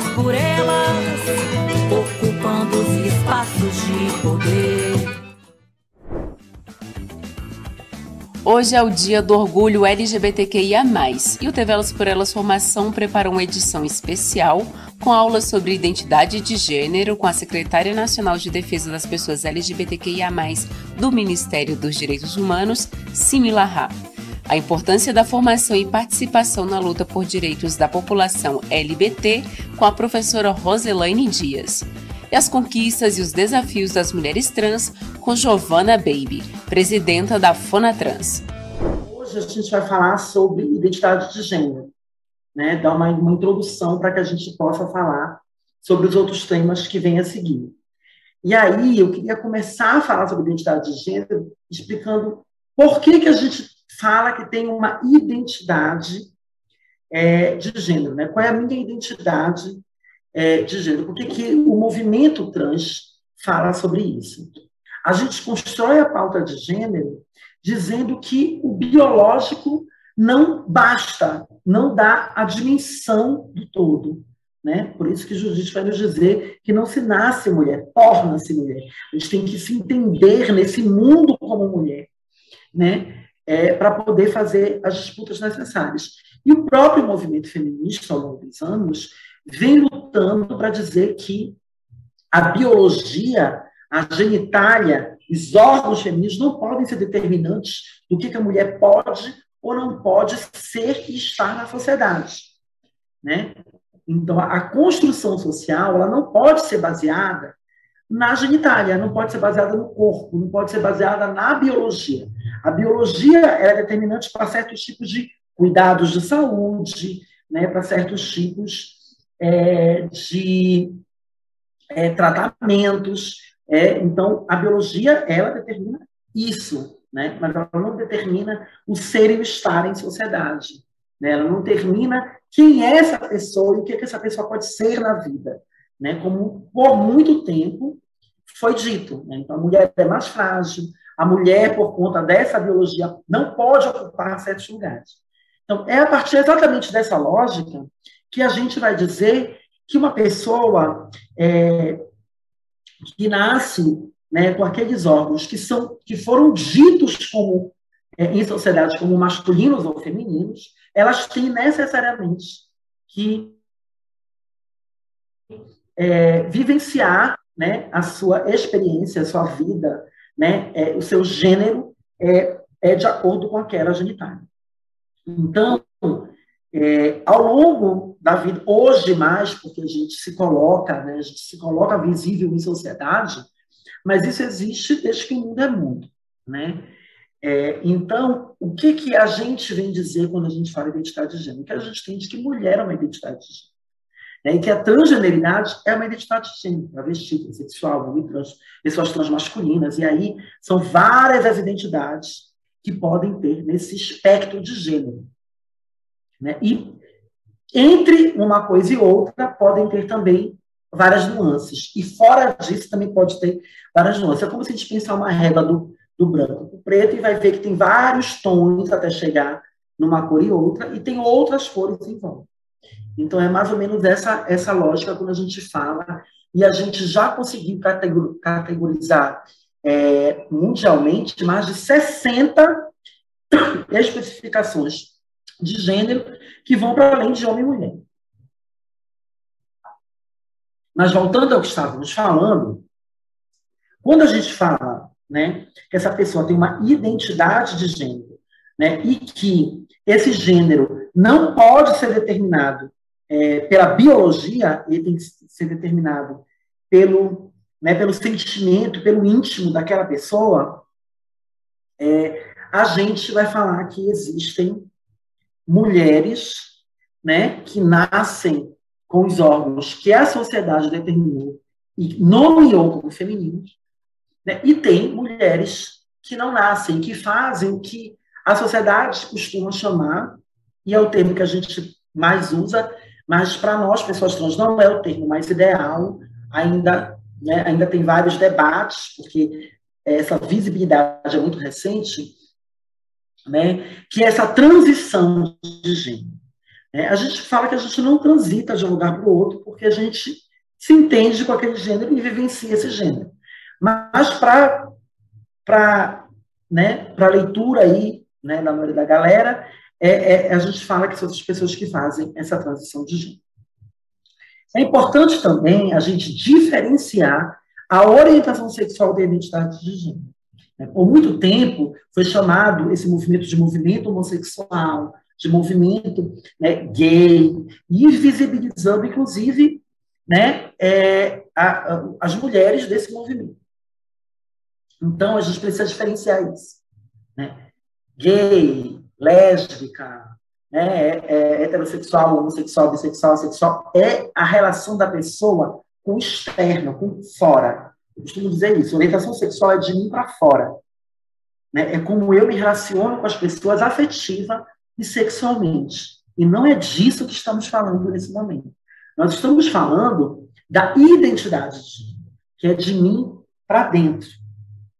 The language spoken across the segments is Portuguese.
elas por elas, ocupando os espaços de poder. Hoje é o dia do orgulho LGBTQIA+, e o TV Elas por Elas Formação preparou uma edição especial com aulas sobre identidade de gênero com a secretária nacional de defesa das pessoas LGBTQIA+, do Ministério dos Direitos Humanos, Simila Ha. A importância da formação e participação na luta por direitos da população LGBT com a professora Roselaine Dias. E as conquistas e os desafios das mulheres trans com Giovanna Baby, presidenta da Fonatrans. Hoje a gente vai falar sobre identidade de gênero né, dar uma, uma introdução para que a gente possa falar sobre os outros temas que vêm a seguir. E aí eu queria começar a falar sobre identidade de gênero, explicando por que, que a gente fala que tem uma identidade é, de gênero, né? Qual é a minha identidade é, de gênero? Por que, que o movimento trans fala sobre isso? A gente constrói a pauta de gênero dizendo que o biológico não basta, não dá a dimensão do todo. Né? Por isso que Judite vai nos dizer que não se nasce mulher, torna-se mulher. A gente tem que se entender nesse mundo como mulher, né? É, para poder fazer as disputas necessárias. E o próprio movimento feminista, ao longo dos anos, vem lutando para dizer que a biologia, a genitália, os órgãos femininos não podem ser determinantes do que, que a mulher pode ou não pode ser e estar na sociedade, né? Então, a construção social, ela não pode ser baseada na genitália, não pode ser baseada no corpo, não pode ser baseada na biologia. A biologia é determinante para certos tipos de cuidados de saúde, né, para certos tipos é, de é, tratamentos. É, então, a biologia, ela determina isso né? mas ela não determina o ser e o estar em sociedade. Né? Ela não determina quem é essa pessoa e o que, que essa pessoa pode ser na vida. Né? Como por muito tempo foi dito. Né? Então, a mulher é mais frágil, a mulher, por conta dessa biologia, não pode ocupar certos lugares. Então, é a partir exatamente dessa lógica que a gente vai dizer que uma pessoa é, que nasce né, com aqueles órgãos que são que foram ditos como é, em sociedade como masculinos ou femininos, elas têm necessariamente que é, vivenciar né, a sua experiência, a sua vida, né, é, o seu gênero é, é de acordo com aquela genitália. Então, é, ao longo da vida, hoje mais, porque a gente se coloca, né, a gente se coloca visível em sociedade, mas isso existe desde que o mundo é mundo, né? É, então, o que, que a gente vem dizer quando a gente fala identidade de gênero? Que a gente entende que mulher é uma identidade de gênero. Né? E que a transgeneridade é uma identidade de gênero, travesti, sexual, trans, pessoas transmasculinas. E aí são várias as identidades que podem ter nesse espectro de gênero. Né? E entre uma coisa e outra podem ter também várias nuances. E fora disso também pode ter várias nuances. É como se a gente pensar uma régua do, do branco para o preto e vai ver que tem vários tons até chegar numa cor e outra, e tem outras cores em volta. Então, é mais ou menos essa, essa lógica quando a gente fala, e a gente já conseguiu categorizar é, mundialmente mais de 60 especificações de gênero que vão para além de homem e mulher. Mas voltando ao que estávamos falando, quando a gente fala né, que essa pessoa tem uma identidade de gênero, né, e que esse gênero não pode ser determinado é, pela biologia, ele tem que ser determinado pelo, né, pelo sentimento, pelo íntimo daquela pessoa, é, a gente vai falar que existem mulheres né, que nascem com os órgãos que a sociedade determinou e nomeou como femininos, né, e tem mulheres que não nascem, que fazem o que a sociedade costuma chamar, e é o termo que a gente mais usa, mas para nós, pessoas trans, não é o termo mais ideal, ainda, né, ainda tem vários debates, porque essa visibilidade é muito recente, né, que é essa transição de gênero. É, a gente fala que a gente não transita de um lugar para o outro, porque a gente se entende com aquele gênero e vivencia esse gênero. Mas para né, a leitura aí, né, maioria da galera, é, é, a gente fala que são as pessoas que fazem essa transição de gênero. É importante também a gente diferenciar a orientação sexual da identidade de gênero. Né, por muito tempo foi chamado esse movimento de movimento homossexual, de movimento né, gay, e visibilizando, inclusive, né, é, a, a, as mulheres desse movimento. Então, a gente precisa diferenciar isso. Né? Gay, lésbica, né, é, é, heterossexual, homossexual, bissexual, sexual, é a relação da pessoa com o externo, com fora. Eu costumo dizer isso, orientação sexual é de mim para fora. Né? É como eu me relaciono com as pessoas afetiva e sexualmente. E não é disso que estamos falando nesse momento. Nós estamos falando da identidade, que é de mim para dentro.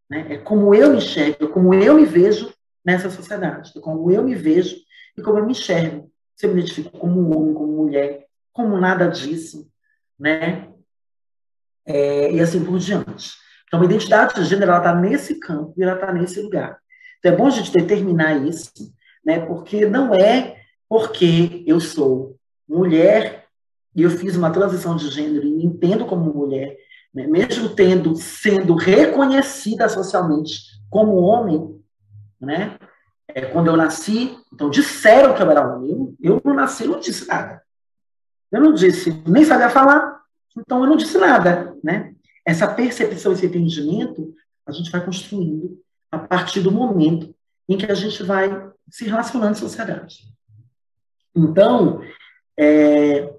Né? É como eu me enxergo, é como eu me vejo nessa sociedade, é como eu me vejo e como eu me enxergo. Se eu me identifico como homem, como mulher, como nada disso, né? É, e assim por diante. Então, a identidade de gênero está nesse campo e ela está nesse lugar. Então, é bom a gente determinar isso, né? Porque não é porque eu sou mulher e eu fiz uma transição de gênero e me entendo como mulher, né? mesmo tendo sendo reconhecida socialmente como homem, né? É, quando eu nasci, então disseram que eu era homem. Eu, eu não nasci, não disse nada. Eu não disse, nem sabia falar, então eu não disse nada, né? Essa percepção, esse entendimento, a gente vai construindo a partir do momento em que a gente vai se relacionando em sociedade. Então, é,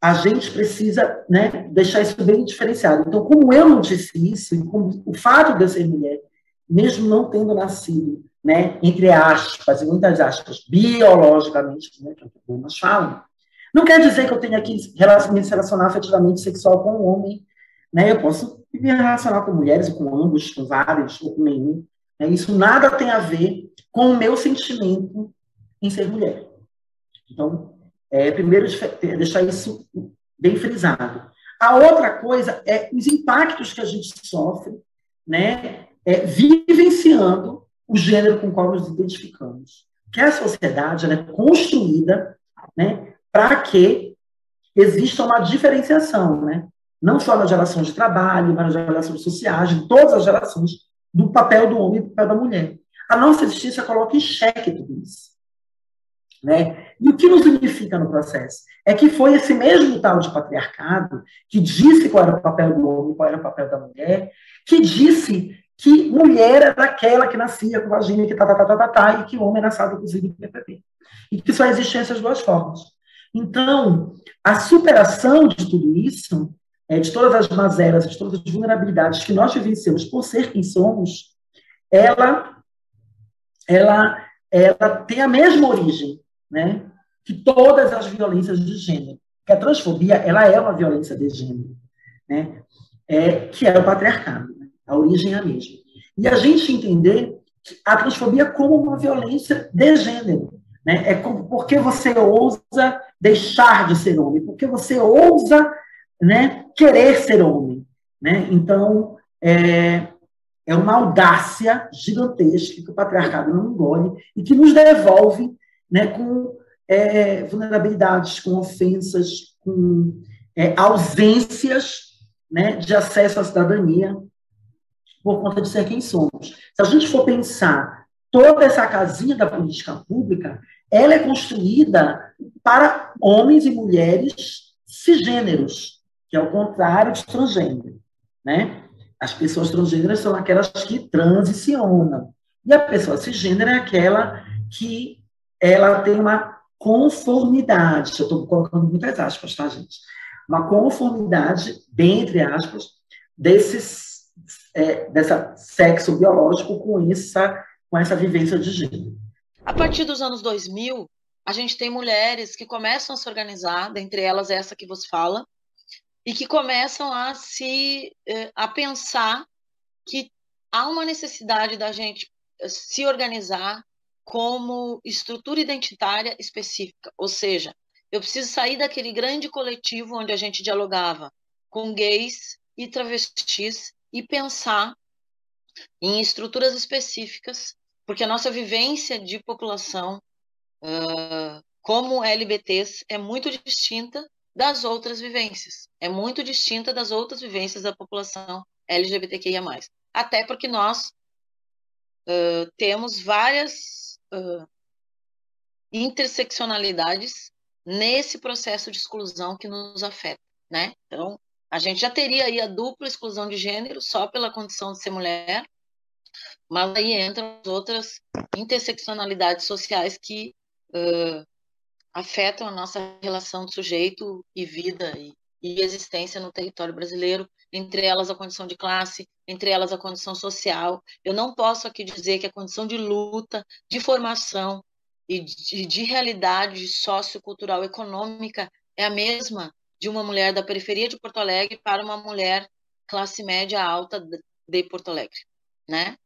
a gente precisa né, deixar isso bem diferenciado. Então, como eu não disse isso, como o fato de eu ser mulher, mesmo não tendo nascido, né, entre aspas, e muitas aspas, biologicamente, né, que algumas falam, não quer dizer que eu tenha que me relacionar afetivamente sexual com um homem. Né? Eu posso me relacionar com mulheres, com ambos, com vários, ou com nenhum. Né? Isso nada tem a ver com o meu sentimento em ser mulher. Então, é, primeiro, deixar isso bem frisado. A outra coisa é os impactos que a gente sofre, né, é, vivenciando o gênero com o qual nos identificamos. Que a sociedade é construída né, para que exista uma diferenciação, né? não só nas relações de trabalho, mas nas relações sociais, em todas as relações, do papel do homem e do papel da mulher. A nossa justiça coloca em xeque tudo isso. Né? E o que nos unifica no processo? É que foi esse mesmo tal de patriarcado que disse qual era o papel do homem, qual era o papel da mulher, que disse que mulher era aquela que nascia com vagina, que tá, tá, tá, tá, tá, tá, e que homem era nascido cozido com PPP. E que só existem essas duas formas. Então, a superação de tudo isso, é, de todas as mazelas, de todas as vulnerabilidades que nós vivenciamos por ser quem somos, ela ela, ela tem a mesma origem né, que todas as violências de gênero. Que a transfobia ela é uma violência de gênero, né, é, que é o patriarcado. A origem é a mesma. E a gente entender a transfobia como uma violência de gênero. Né, é como, porque você ousa deixar de ser homem, porque você ousa né, querer ser homem. Né? Então, é, é uma audácia gigantesca que o patriarcado não engole e que nos devolve né, com é, vulnerabilidades, com ofensas, com é, ausências né, de acesso à cidadania por conta de ser quem somos. Se a gente for pensar toda essa casinha da política pública, ela é construída para homens e mulheres cisgêneros, que é o contrário de transgênero, né? As pessoas transgêneras são aquelas que transicionam. E a pessoa cisgênero é aquela que ela tem uma conformidade, eu estou colocando muitas aspas, tá, gente? Uma conformidade, bem entre aspas, desses, é, dessa sexo biológico com essa, com essa vivência de gênero. A partir dos anos 2000, a gente tem mulheres que começam a se organizar, dentre elas essa que você fala, e que começam a se é, a pensar que há uma necessidade da gente se organizar como estrutura identitária específica, ou seja, eu preciso sair daquele grande coletivo onde a gente dialogava com gays e travestis e pensar em estruturas específicas, porque a nossa vivência de população uh, como LBTs é muito distinta das outras vivências, é muito distinta das outras vivências da população LGBTQIA+. Até porque nós uh, temos várias uh, interseccionalidades nesse processo de exclusão que nos afeta, né? Então, a gente já teria aí a dupla exclusão de gênero só pela condição de ser mulher, mas aí entram as outras interseccionalidades sociais que uh, afetam a nossa relação de sujeito e vida e, e existência no território brasileiro, entre elas a condição de classe, entre elas a condição social. Eu não posso aqui dizer que a condição de luta, de formação e de, de realidade sociocultural econômica é a mesma de uma mulher da periferia de Porto Alegre para uma mulher classe média alta de Porto Alegre, né?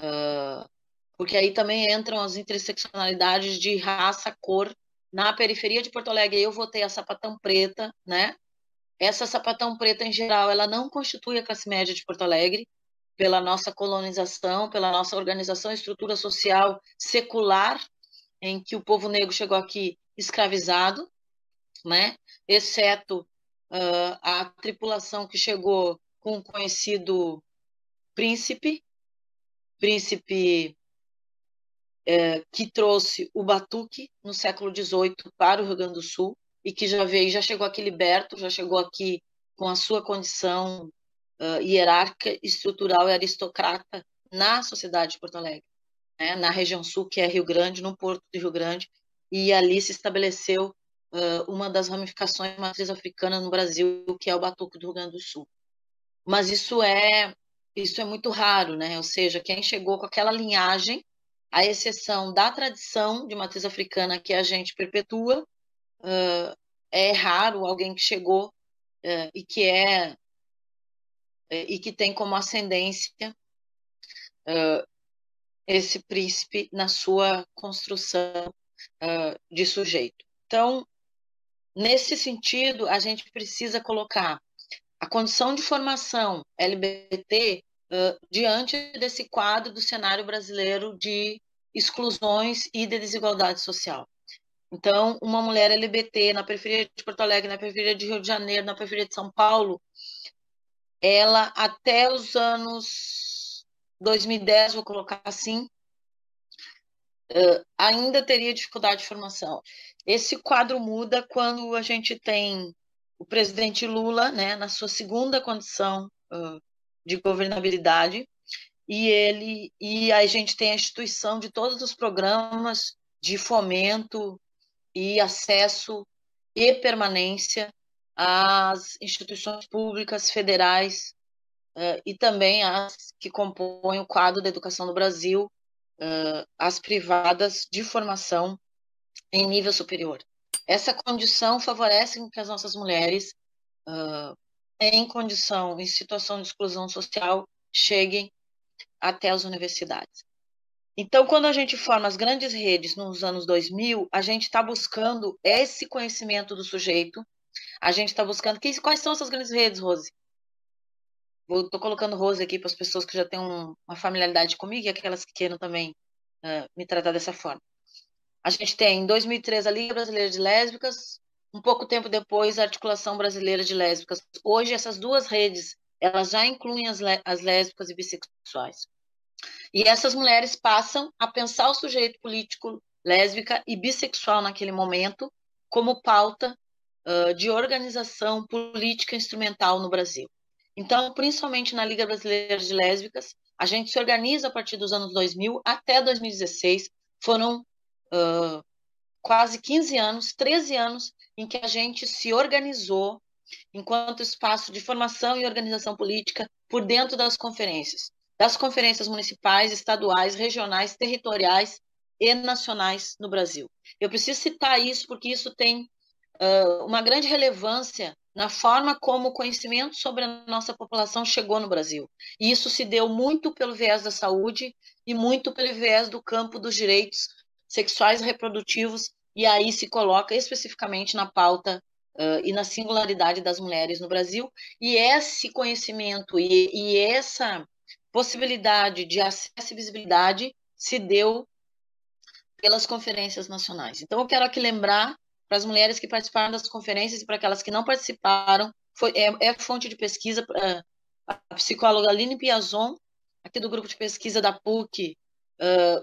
Uh, porque aí também entram as interseccionalidades de raça, cor. Na periferia de Porto Alegre, eu vou ter a sapatão preta, né? Essa sapatão preta, em geral, ela não constitui a classe média de Porto Alegre, pela nossa colonização, pela nossa organização e estrutura social secular, em que o povo negro chegou aqui escravizado, né? exceto uh, a tripulação que chegou com o conhecido príncipe, príncipe que trouxe o batuque no século XVIII para o Rio Grande do Sul, e que já veio, já chegou aqui liberto, já chegou aqui com a sua condição uh, hierárquica, estrutural e aristocrata na sociedade de Porto Alegre, né? na região sul, que é Rio Grande, no porto de Rio Grande, e ali se estabeleceu uh, uma das ramificações matriz africana no Brasil, que é o Batuque do Rio Grande do Sul. Mas isso é isso é muito raro, né? Ou seja, quem chegou com aquela linhagem, à exceção da tradição de matriz africana que a gente perpetua, uh, é raro alguém que chegou uh, e que é uh, e que tem como ascendência esse príncipe na sua construção de sujeito. Então, nesse sentido, a gente precisa colocar a condição de formação LGBT diante desse quadro do cenário brasileiro de exclusões e de desigualdade social. Então, uma mulher LBT na periferia de Porto Alegre, na periferia de Rio de Janeiro, na periferia de São Paulo, ela até os anos 2010, vou colocar assim, ainda teria dificuldade de formação. Esse quadro muda quando a gente tem o presidente Lula, né, na sua segunda condição de governabilidade, e ele e a gente tem a instituição de todos os programas de fomento e acesso e permanência às instituições públicas federais uh, e também as que compõem o quadro da educação no Brasil, uh, as privadas de formação em nível superior. Essa condição favorece que as nossas mulheres, uh, em condição, em situação de exclusão social, cheguem até as universidades. Então, quando a gente forma as grandes redes nos anos 2000, a gente está buscando esse conhecimento do sujeito, a gente está buscando. quais são essas grandes redes, Rose? Estou colocando Rose aqui para as pessoas que já têm um, uma familiaridade comigo e aquelas que queiram também uh, me tratar dessa forma. A gente tem, em 2003, a Liga Brasileira de Lésbicas, um pouco tempo depois, a Articulação Brasileira de Lésbicas. Hoje, essas duas redes, elas já incluem as, as lésbicas e bissexuais. E essas mulheres passam a pensar o sujeito político lésbica e bissexual naquele momento como pauta uh, de organização política instrumental no Brasil. Então, principalmente na Liga Brasileira de Lésbicas, a gente se organiza a partir dos anos 2000 até 2016. Foram uh, quase 15 anos, 13 anos, em que a gente se organizou enquanto espaço de formação e organização política por dentro das conferências, das conferências municipais, estaduais, regionais, territoriais e nacionais no Brasil. Eu preciso citar isso porque isso tem uh, uma grande relevância na forma como o conhecimento sobre a nossa população chegou no Brasil. E isso se deu muito pelo viés da saúde e muito pelo viés do campo dos direitos sexuais e reprodutivos, e aí se coloca especificamente na pauta uh, e na singularidade das mulheres no Brasil. E esse conhecimento e, e essa possibilidade de acesso e visibilidade se deu pelas conferências nacionais. Então, eu quero aqui lembrar para as mulheres que participaram das conferências e para aquelas que não participaram, foi, é, é fonte de pesquisa. A psicóloga Aline Piazon, aqui do grupo de pesquisa da PUC,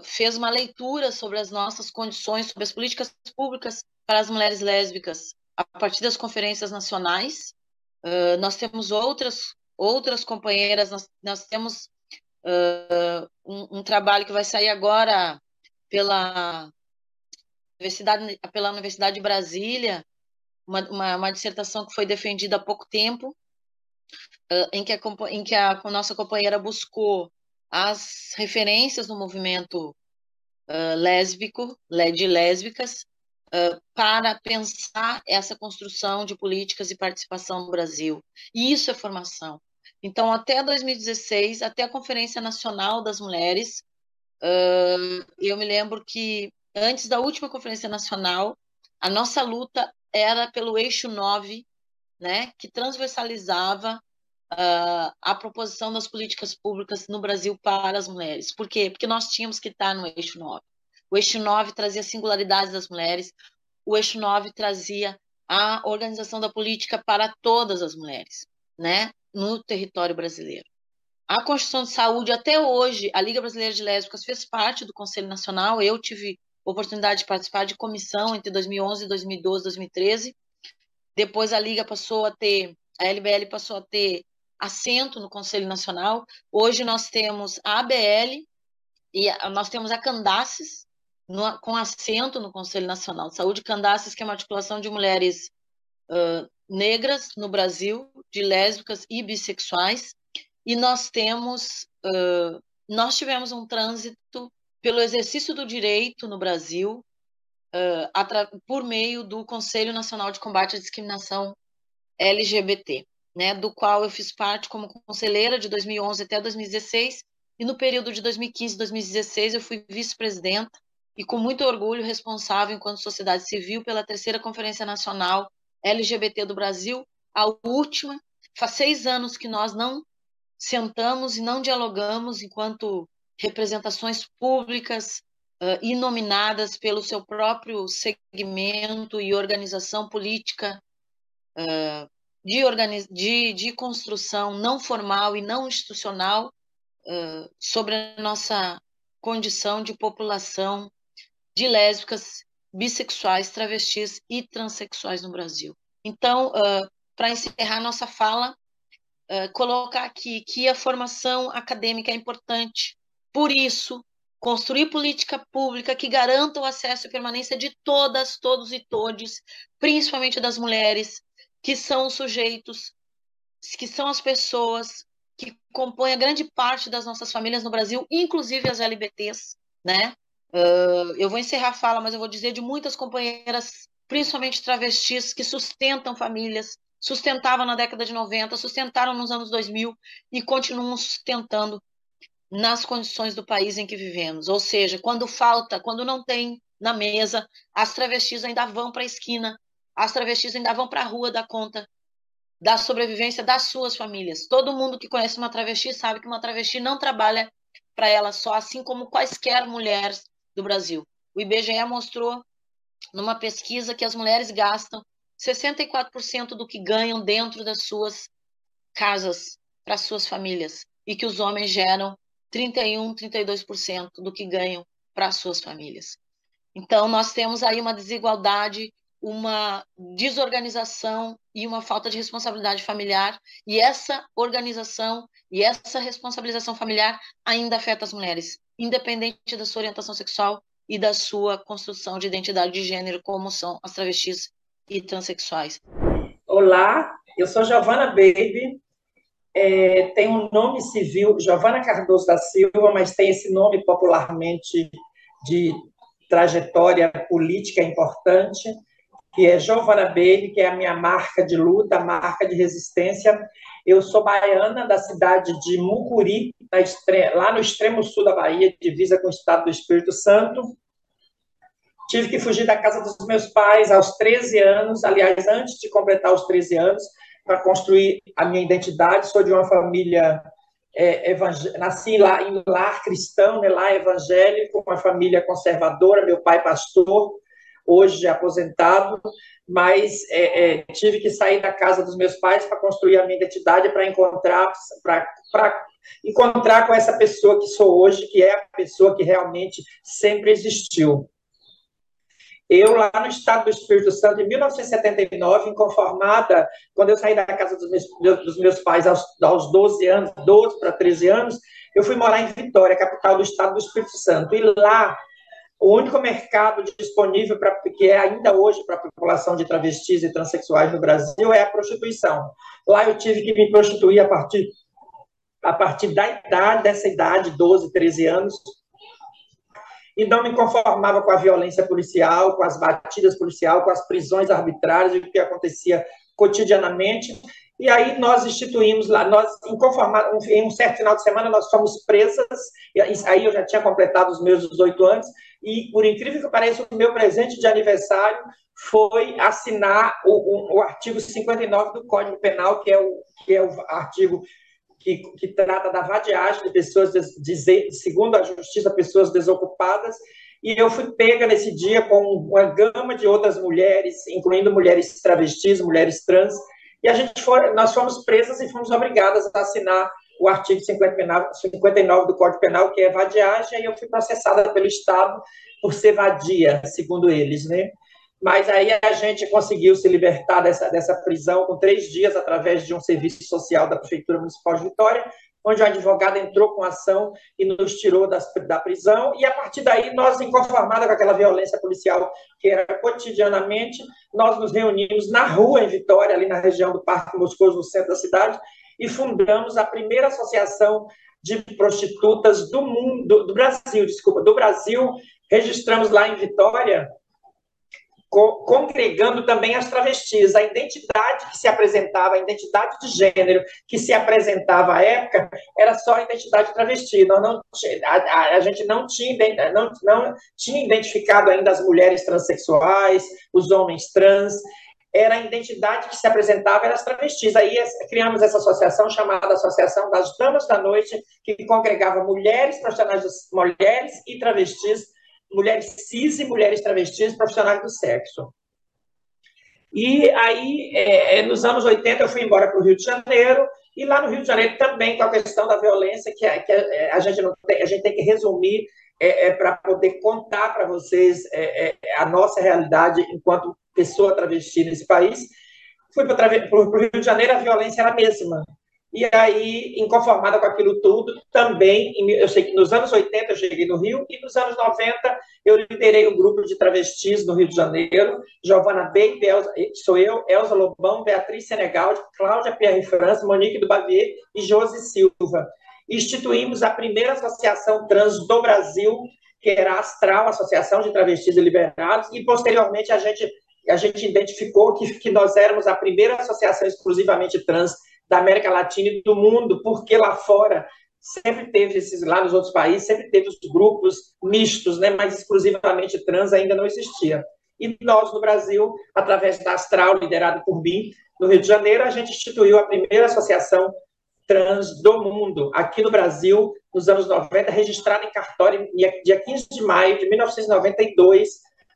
fez uma leitura sobre as nossas condições, sobre as políticas públicas para as mulheres lésbicas a partir das conferências nacionais. Uh, nós temos outras outras companheiras, nós, nós temos uh, um, um, trabalho que vai sair agora pela Universidade, pela Universidade de Brasília, uma, uma, uma dissertação que foi defendida há pouco tempo, uh, em que, a, em que a, a nossa companheira buscou as referências no movimento uh, lésbico, de lésbicas, uh, para pensar essa construção de políticas e participação no Brasil. E isso é formação. Então, até 2016, até a Conferência Nacional das Mulheres, uh, eu me lembro que antes da última Conferência Nacional, a nossa luta era pelo eixo 9, né, que transversalizava uh, a proposição das políticas públicas no Brasil para as mulheres. Por quê? Porque nós tínhamos que estar no eixo 9. O eixo 9 trazia singularidades das mulheres, o eixo 9 trazia a organização da política para todas as mulheres, né, no território brasileiro. A Constituição de Saúde, até hoje, a Liga Brasileira de Lésbicas fez parte do Conselho Nacional. Eu tive oportunidade de participar de comissão entre 2011, 2012, 2013. Depois a Liga passou a ter, a LBL passou a ter assento no Conselho Nacional. Hoje nós temos a ABL e a, nós temos a Candaces no, com assento no Conselho Nacional de Saúde. Candaces, que é uma articulação de mulheres uh, negras no Brasil, de lésbicas e bissexuais. E nós temos, uh, nós tivemos um trânsito pelo exercício do direito no Brasil uh, por meio do Conselho Nacional de Combate à Discriminação LGBT, né, do qual eu fiz parte como conselheira de 2011 até 2016, e no período de 2015 e 2016 eu fui vice-presidenta e com muito orgulho responsável enquanto sociedade civil pela terceira Conferência Nacional LGBT do Brasil, a última. Faz seis anos que nós não sentamos e não dialogamos enquanto representações públicas uh, e nominadas pelo seu próprio segmento e organização política uh, de, organiz... de, de construção não formal e não institucional uh, sobre a nossa condição de população de lésbicas, bissexuais, travestis e transexuais no Brasil. Então, uh, para encerrar nossa fala, uh, colocar aqui que a formação acadêmica é importante, por isso, construir política pública que garanta o acesso e permanência de todas, todos e todes, principalmente das mulheres, que são os sujeitos, que são as pessoas que compõem a grande parte das nossas famílias no Brasil, inclusive as LBTs, né? Uh, eu vou encerrar a fala, mas eu vou dizer de muitas companheiras, principalmente travestis, que sustentam famílias, sustentavam na década de 90, sustentaram nos anos 2000 e continuam sustentando nas condições do país em que vivemos. Ou seja, quando falta, quando não tem na mesa, as travestis ainda vão para a esquina, as travestis ainda vão para a rua dar conta da sobrevivência das suas famílias. Todo mundo que conhece uma travesti sabe que uma travesti não trabalha para ela só, assim como quaisquer mulheres do Brasil. O IBGE mostrou numa pesquisa que as mulheres gastam 64% do que ganham dentro das suas casas para suas famílias e que os homens geram 31, 32% do que ganham para suas famílias. Então nós temos aí uma desigualdade, uma desorganização e uma falta de responsabilidade familiar, e essa organização e essa responsabilização familiar ainda afeta as mulheres, independente da sua orientação sexual e da sua construção de identidade de gênero, como são as travestis e transexuais. Olá, eu sou Giovana Baby, é, tem um nome civil, Giovana Cardoso da Silva, mas tem esse nome popularmente de trajetória política importante, que é Giovana Baby, que é a minha marca de luta, marca de resistência. Eu sou baiana da cidade de Mucuri, lá no extremo sul da Bahia, divisa com o estado do Espírito Santo. Tive que fugir da casa dos meus pais aos 13 anos, aliás, antes de completar os 13 anos, para construir a minha identidade. Sou de uma família é, nasci lá em lar cristão, né, lá evangélico, uma família conservadora, meu pai pastor, hoje aposentado, mas é, é, tive que sair da casa dos meus pais para construir a minha identidade, para encontrar, para encontrar com essa pessoa que sou hoje, que é a pessoa que realmente sempre existiu. Eu, lá no estado do Espírito Santo, em 1979, inconformada, quando eu saí da casa dos meus, dos meus pais aos, aos 12 anos, 12 para 13 anos, eu fui morar em Vitória, capital do estado do Espírito Santo. E lá, o único mercado disponível, pra, que é ainda hoje para a população de travestis e transexuais no Brasil, é a prostituição. Lá eu tive que me prostituir a partir, a partir da idade, dessa idade, 12, 13 anos, e não me conformava com a violência policial, com as batidas policiais, com as prisões arbitrárias o que acontecia cotidianamente. E aí nós instituímos lá, nós em um certo final de semana nós fomos presas, aí eu já tinha completado os meus 18 anos, e por incrível que pareça, o meu presente de aniversário foi assinar o, o, o artigo 59 do Código Penal, que é o, que é o artigo que, que trata da vadiagem de pessoas, de, segundo a justiça, pessoas desocupadas, e eu fui pega nesse dia com uma gama de outras mulheres, incluindo mulheres travestis, mulheres trans, e a gente foi, nós fomos presas e fomos obrigadas a assinar o artigo 59, 59 do Código Penal, que é vadiagem, e eu fui processada pelo Estado por ser vadia, segundo eles, né? mas aí a gente conseguiu se libertar dessa, dessa prisão com três dias através de um serviço social da Prefeitura Municipal de Vitória, onde o advogado entrou com ação e nos tirou das, da prisão, e a partir daí, nós, inconformados com aquela violência policial que era cotidianamente, nós nos reunimos na rua em Vitória, ali na região do Parque Moscoso, no centro da cidade, e fundamos a primeira associação de prostitutas do mundo, do Brasil, desculpa, do Brasil, registramos lá em Vitória congregando também as travestis. A identidade que se apresentava, a identidade de gênero que se apresentava à época, era só a identidade travesti. Nós não, a, a, gente não tinha, não, não tinha identificado ainda as mulheres transexuais, os homens trans. Era a identidade que se apresentava, eram as travestis. Aí criamos essa associação chamada Associação das Damas da Noite, que congregava mulheres mulheres e travestis mulheres cis e mulheres travestis profissionais do sexo. E aí, é, é nos anos 80, eu fui embora para o Rio de Janeiro, e lá no Rio de Janeiro também com a questão da violência, que, que a, a, gente não tem, a gente tem que resumir é, é para poder contar para vocês é, é, a nossa realidade enquanto pessoa travesti nesse país. Fui para o Rio de Janeiro, a violência era a mesma. E aí, inconformada com aquilo tudo, também, eu sei que nos anos 80 eu cheguei no Rio, e nos anos 90 eu liderei um grupo de travestis no Rio de Janeiro, Giovana Baby, sou eu, Elza Lobão, Beatriz Senegal, Cláudia Pierre França, Monique do Bavier e Josi Silva. Instituímos a primeira associação trans do Brasil, que era a Astral, Associação de Travestis e Liberados, e posteriormente a gente, a gente identificou que, que nós éramos a primeira associação exclusivamente trans da América Latina e do mundo, porque lá fora sempre teve esses, lá nos outros países, sempre teve os grupos mistos, né, mas exclusivamente trans ainda não existia. e nós, no Brasil, através da Astral, liderado por mim, no Rio de Janeiro, a gente instituiu a primeira associação trans do mundo, aqui no Brasil, nos anos 90, registrada em cartório, dia 15 de maio de 1992,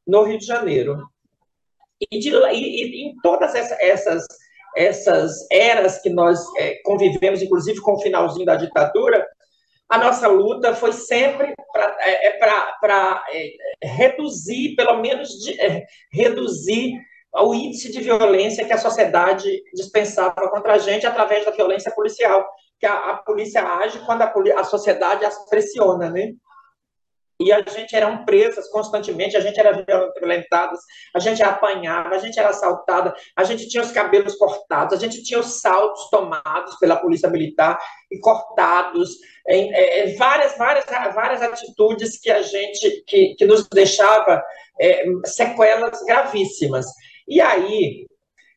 no Rio de Janeiro. E, de, e, e em todas essa, essas, essas eras que nós é, convivemos, inclusive com o finalzinho da ditadura, a nossa luta foi sempre para é, é, é, reduzir, pelo menos de, é, reduzir o índice de violência que a sociedade dispensava contra a gente através da violência policial, que a, a polícia age quando a, a sociedade as pressiona, né? E a gente eram presas constantemente, a gente era violentadas, a gente apanhava, a gente era assaltada, a gente tinha os cabelos cortados, a gente tinha os saltos tomados pela polícia militar e cortados, em, é, várias, várias, várias atitudes que a gente que, que nos deixava é, sequelas gravíssimas. E aí,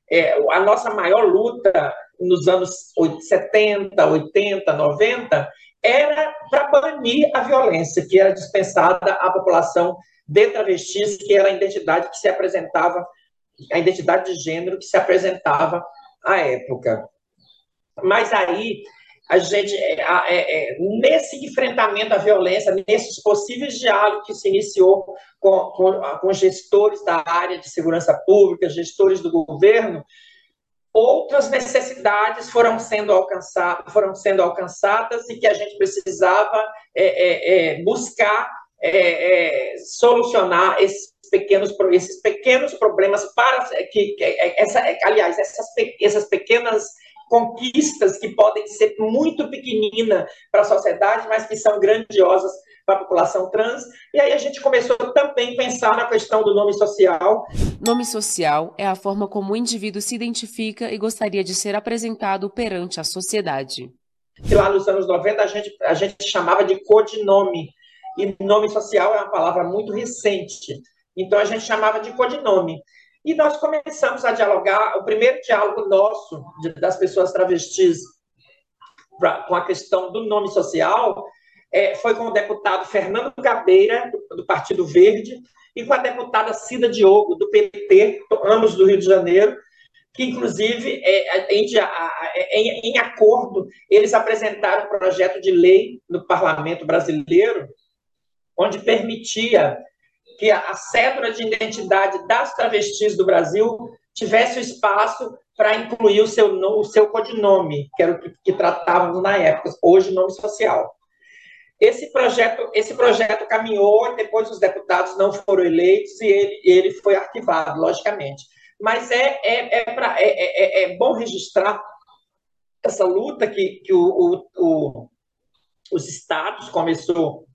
é, a nossa maior luta nos anos 70, 80, 90 era para banir a violência que era dispensada à população de travestis, que era a identidade que se apresentava, a identidade de gênero que se apresentava à época. Mas aí a gente, é, é, é, nesse enfrentamento à violência, nesses possíveis diálogos que se iniciou com, com, com gestores da área de segurança pública, gestores do governo, outras necessidades foram sendo alcançadas, foram sendo alcançadas e que a gente precisava é, é, é buscar é, é, solucionar esses pequenos esses pequenos problemas para que, que essa aliás essas essas pequenas conquistas que podem ser muito pequeninas para a sociedade, mas que são grandiosas para a população trans. E aí a gente começou também a pensar na questão do nome social. Nome social é a forma como o indivíduo se identifica e gostaria de ser apresentado perante a sociedade. Que lá nos anos 90 a gente, a gente chamava de codinome. E nome social é uma palavra muito recente. Então a gente chamava de codinome. E nós começamos a dialogar, o primeiro diálogo nosso, de, das pessoas travestis, pra, com a questão do nome social, é, foi com o deputado Fernando Gabeira, do, do, Partido Verde, e com a deputada Cida Diogo, do PT, ambos do Rio de Janeiro, que, inclusive, é, em, em, em acordo, eles apresentaram um projeto de lei no parlamento brasileiro, onde permitia que a cédula de identidade das travestis do Brasil tivesse o espaço para incluir o seu, o seu codinome, que era o que, que tratávamos na época, hoje nome social. Esse projeto, esse projeto caminhou e depois os deputados não foram eleitos e ele, ele foi arquivado, logicamente. Mas é, é, é, pra, é, é, é bom registrar essa luta que, que o, o, o, os estados começou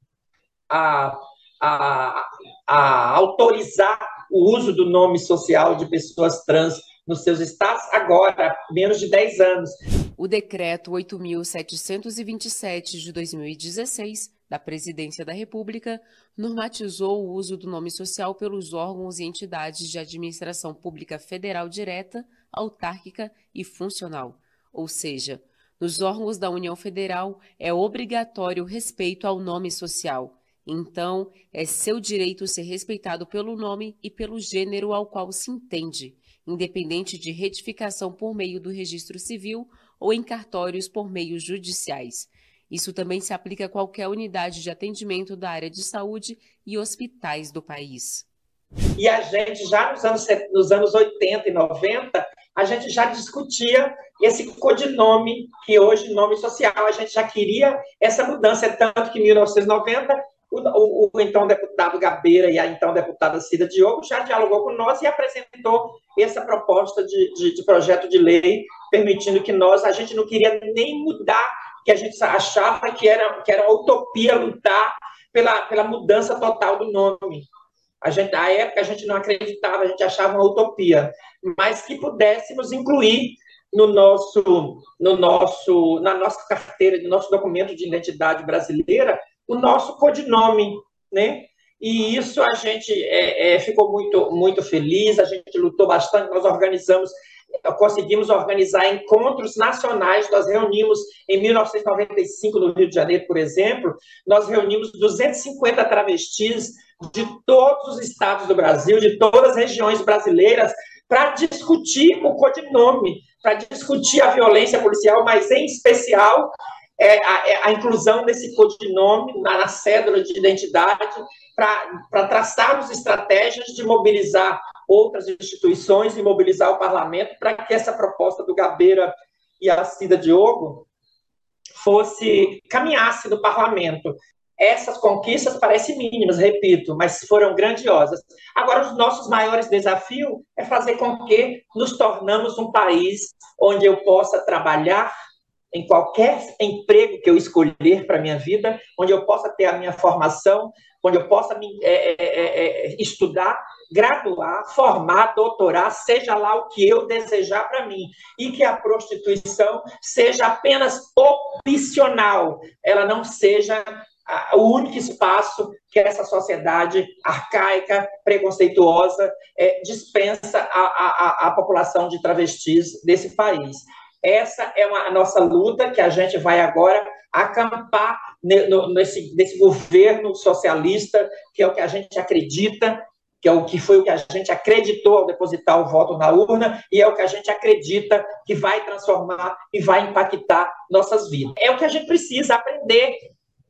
a a, a autorizar o uso do nome social de pessoas trans nos seus estados agora, menos de 10 anos. O decreto 8.727 de 2016 da Presidência da República normatizou o uso do nome social pelos órgãos e entidades de administração pública federal direta, autárquica e funcional, ou seja, nos órgãos da União Federal é obrigatório o respeito ao nome social então, é seu direito ser respeitado pelo nome e pelo gênero ao qual se entende, independente de retificação por meio do registro civil ou em cartórios por meios judiciais. Isso também se aplica a qualquer unidade de atendimento da área de saúde e hospitais do país. E a gente, já nos anos, nos anos 80 e 90, a gente já discutia esse codinome, que hoje nome social, a gente já queria essa mudança, tanto que em 1990 o, o, então deputado Gabeira e a então deputada Cida Diogo já dialogou com nós e apresentou essa proposta de, de, de, projeto de lei permitindo que nós, a gente não queria nem mudar, que a gente achava que era, que era utopia lutar pela, pela mudança total do nome. A gente, na época a gente não acreditava, a gente achava uma utopia, mas que pudéssemos incluir no nosso, no nosso, na nossa carteira, no nosso documento de identidade brasileira, o nosso codinome, né? E isso a gente é, é, ficou muito, muito feliz, a gente lutou bastante, nós organizamos conseguimos organizar encontros nacionais. Nós reunimos, em 1995, no Rio de Janeiro, por exemplo, nós reunimos 250 travestis de todos os estados do Brasil, de todas as regiões brasileiras, para discutir o codinome, para discutir a violência policial, mas em especial é, a, é, a, inclusão desse codinome na, na cédula de identidade, para traçarmos estratégias de mobilizar outras instituições e mobilizar o parlamento para que essa proposta do Gabeira e a Cida Diogo fosse caminhasse no parlamento. Essas conquistas parecem mínimas, repito, mas foram grandiosas. Agora, os nossos maiores desafios é fazer com que nos tornamos um país onde eu possa trabalhar em qualquer emprego que eu escolher para minha vida, onde eu possa ter a minha formação, onde eu possa me, é, é, é, é estudar, graduar, formar, doutorar, seja lá o que eu desejar para mim, e que a prostituição seja apenas opcional, ela não seja o único espaço que essa sociedade arcaica, preconceituosa, é, dispensa a população de travestis desse país. Essa é uma, a nossa luta que a gente vai agora acampar nesse, nesse governo socialista, que é o que a gente acredita, que é o que foi o que a gente acreditou ao depositar o voto na urna e é o que a gente acredita que vai transformar e vai impactar nossas vidas. É o que a gente precisa aprender.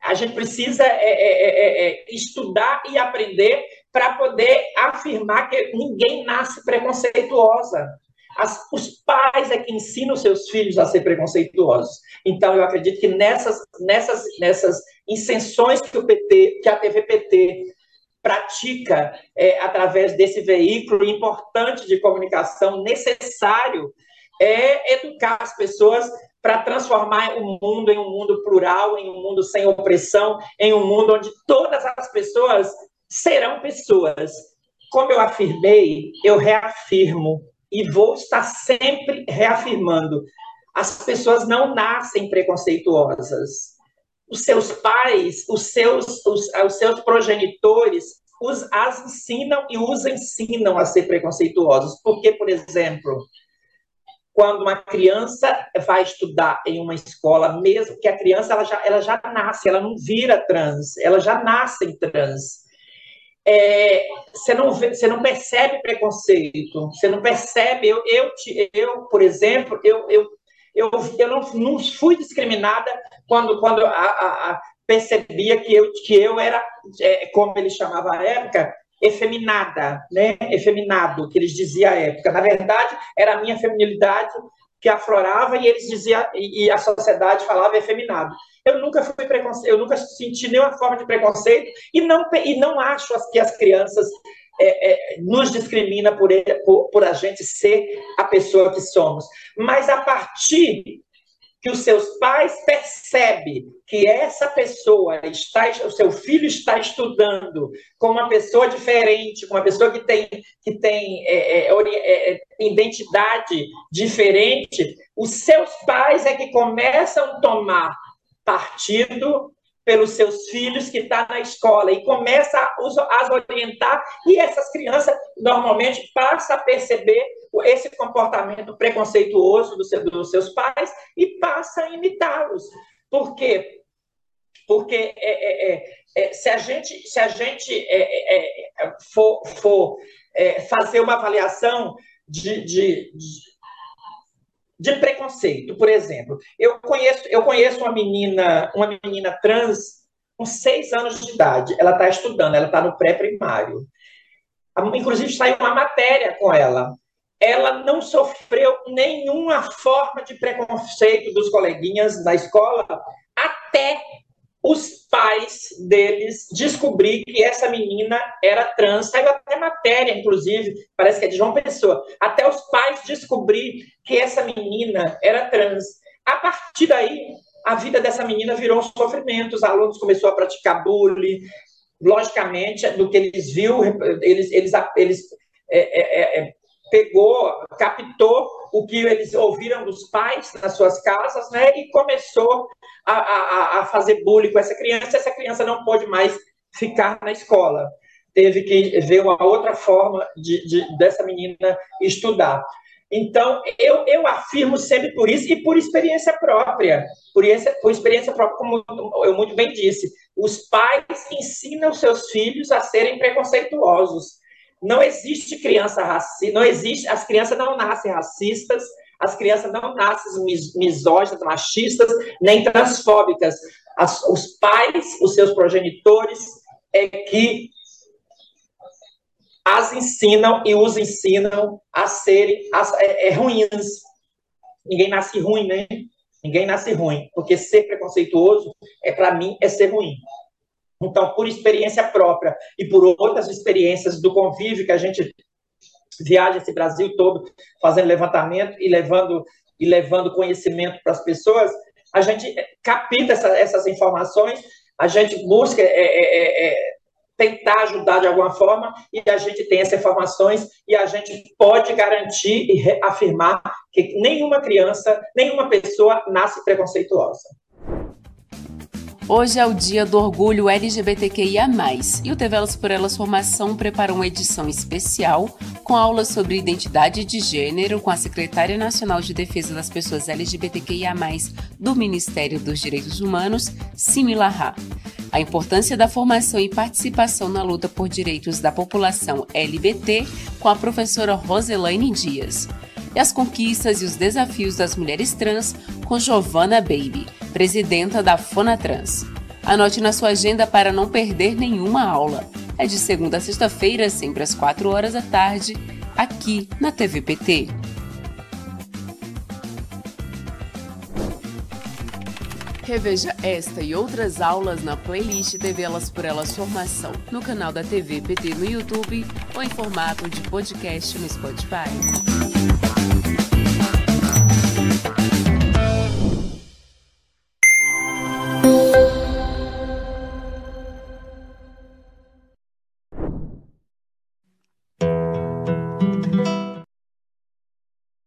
A gente precisa é, é, é, é estudar e aprender para poder afirmar que ninguém nasce preconceituosa. As, os pais é que ensinam seus filhos a ser preconceituosos. Então, eu acredito que nessas, nessas, nessas incenções que o PT, que a TV PT pratica é, através desse veículo importante de comunicação necessário é educar as pessoas para transformar o mundo em um mundo plural, em um mundo sem opressão, em um mundo onde todas as pessoas serão pessoas. Como eu afirmei, eu reafirmo e vou estar sempre reafirmando: as pessoas não nascem preconceituosas. Os seus pais, os seus, os, os seus progenitores, os, as ensinam e os ensinam a ser preconceituosos. Porque, por exemplo, quando uma criança vai estudar em uma escola, mesmo que a criança ela já, ela já nasce, ela não vira trans, ela já nasce em trans é, você, não vê, você não percebe preconceito, você não percebe. Eu, eu, eu por exemplo, eu, eu, eu, eu não, não fui discriminada quando, quando a, a, a percebia que eu, que eu era, é, como ele chamava à época, efeminada, né? efeminado, que eles diziam à época. Na verdade, era a minha feminilidade que aflorava e eles diziam, e, a sociedade falava efeminado. Eu nunca fui preconceito, eu nunca senti nenhuma forma de preconceito e não, e não acho que as crianças é, é, nos discrimina por, por, por a gente ser a pessoa que somos. Mas a partir que os seus pais percebem que essa pessoa está, o seu filho está estudando com uma pessoa diferente, com uma pessoa que tem, que tem é, é, é, é identidade diferente, os seus pais é que começam a tomar partido pelos seus filhos que está na escola e começa a as orientar e essas crianças normalmente passam a perceber esse comportamento preconceituoso do seu, dos seus pais e passa a imitá-los. Por quê? Porque é, é, é, é se a gente, se a gente é, é, for, for fazer uma avaliação de, de, de de preconceito. Por exemplo, eu conheço, eu conheço uma menina, uma menina trans com seis anos de idade. Ela está estudando, ela está no pré-primário. Inclusive, saiu uma matéria com ela. Ela não sofreu nenhuma forma de preconceito dos coleguinhas na escola até os pais deles descobrir que essa menina era trans. Saiu até matéria, inclusive, parece que é de João Pessoa. Até os pais descobrir que essa menina era trans. A partir daí, a vida dessa menina virou um sofrimento. Os alunos começaram a praticar bullying. Logicamente, do que eles viram, eles, eles, eles é, é, é, pegou, captou o que eles ouviram dos pais nas suas casas, né, e começou a, a, a fazer bullying com essa criança. Essa criança não pôde mais ficar na escola. Teve que ver uma outra forma de, de dessa menina estudar. Então, eu, eu afirmo sempre por isso e por experiência própria. Por, por experiência própria, como eu muito bem disse. Os pais ensinam seus filhos a serem preconceituosos. Não existe criança racista, não existe, as crianças não nascem racistas, as crianças não nascem mis, misóginas, machistas, nem transfóbicas. As, os pais, os seus progenitores, é que as ensinam e os ensinam a serem as, é, é, ruins. Ninguém nasce ruim, né? Ninguém nasce ruim, porque ser preconceituoso é para mim é ser ruim. Então, por experiência própria e por outras experiências do convívio que a gente viaja esse Brasil todo fazendo levantamento e levando e levando conhecimento para as pessoas, a gente capta essa, essas informações, a gente busca é, é, é, tentar ajudar de alguma forma e a gente tem essas informações e a gente pode garantir e afirmar que nenhuma criança, nenhuma pessoa nasce preconceituosa. Hoje é o dia do orgulho LGBTQIA+, e o TV Elas por Elas Formação preparou uma edição especial com aulas sobre identidade de gênero com a secretária nacional de defesa das pessoas LGBTQIA+, do Ministério dos Direitos Humanos, Simila Ha a importância da formação e participação na luta por direitos da população LGBT com a professora Roselaine Dias. E as conquistas e os desafios das mulheres trans com Giovanna Baby, presidenta da Fonatrans. Anote na sua agenda para não perder nenhuma aula. É de segunda a sexta-feira, sempre às 4 horas da tarde, aqui na TVPT. Reveja esta e outras aulas na playlist TV Elas por Elas Formação no canal da TV PT no YouTube ou em formato de podcast no Spotify.